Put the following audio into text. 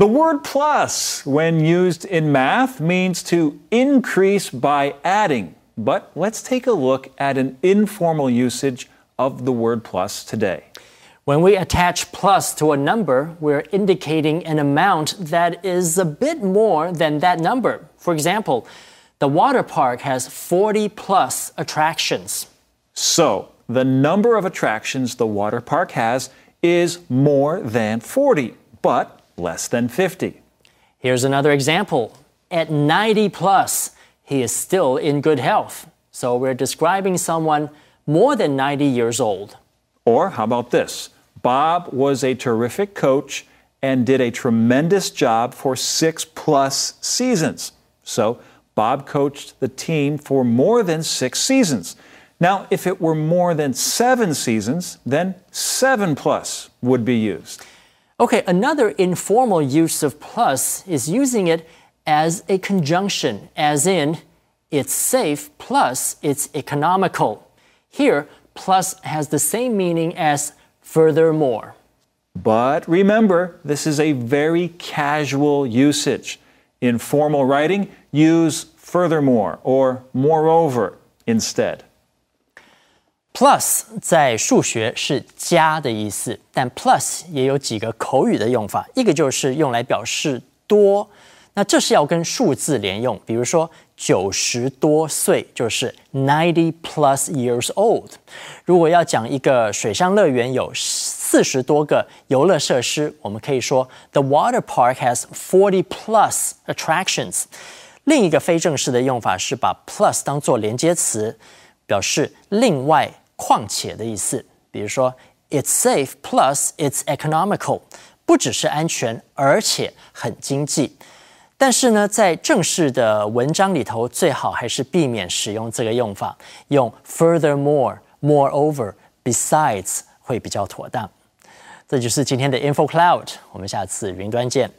The word plus, when used in math, means to increase by adding. But let's take a look at an informal usage of the word plus today. When we attach plus to a number, we're indicating an amount that is a bit more than that number. For example, the water park has 40 plus attractions. So, the number of attractions the water park has is more than 40, but less than 50. Here's another example. At 90 plus, he is still in good health. So we're describing someone more than 90 years old. Or how about this? Bob was a terrific coach and did a tremendous job for six plus seasons. So Bob coached the team for more than six seasons. Now, if it were more than seven seasons, then seven plus would be used. Okay, another informal use of plus is using it as a conjunction, as in, it's safe plus it's economical. Here, plus has the same meaning as furthermore. But remember, this is a very casual usage. In formal writing, use furthermore or moreover instead. Plus 在数学是加的意思，但 plus 也有几个口语的用法，一个就是用来表示多，那这是要跟数字连用，比如说九十多岁就是 ninety plus years old。如果要讲一个水上乐园有四十多个游乐设施，我们可以说 the water park has forty plus attractions。另一个非正式的用法是把 plus 当做连接词，表示另外。况且的意思，比如说，it's safe plus it's economical，不只是安全，而且很经济。但是呢，在正式的文章里头，最好还是避免使用这个用法，用 furthermore、moreover、besides 会比较妥当。这就是今天的 Info Cloud，我们下次云端见。